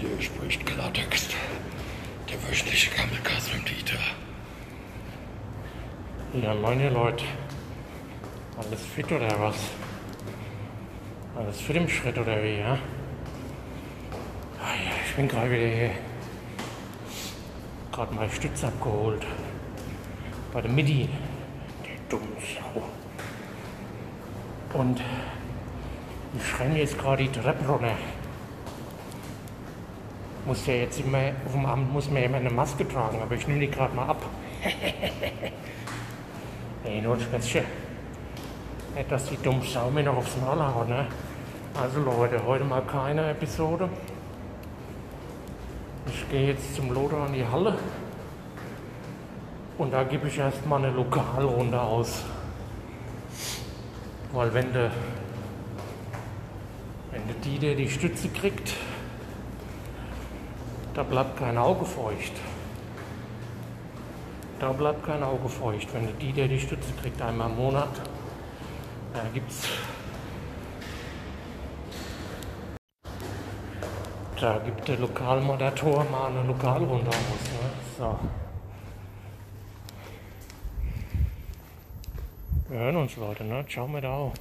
Hier spricht Klartext. Der wöchentliche Gammelcast mit Dieter. Ja, meine Leute. Alles fit oder was? Alles fit im Schritt oder wie, ja? Ah ja, ich bin gerade wieder hier. Gerade mal Stütze abgeholt. Bei der Midi. Der dumme Sau. Und ich renne jetzt gerade die Treppe runter. Muss ja jetzt immer, auf dem Amt muss man ja immer eine Maske tragen, aber ich nehme die gerade mal ab. Ey, nur ein Spätzchen. Nicht, dass die dumme Sau mir noch aufs Maul haut, ne? Also Leute, heute mal keine Episode. Ich gehe jetzt zum Loder an die Halle. Und da gebe ich erstmal eine Lokalrunde aus. Weil wenn der wenn der Dieter die Stütze kriegt, da bleibt kein Auge feucht. Da bleibt kein Auge feucht. Wenn der Dieter die Stütze kriegt, einmal im Monat, da gibt's da gibt der Lokalmoderator mal eine Lokalrunde aus. Ne? So. Wir hören uns, Leute. Ne? Ciao mit auch.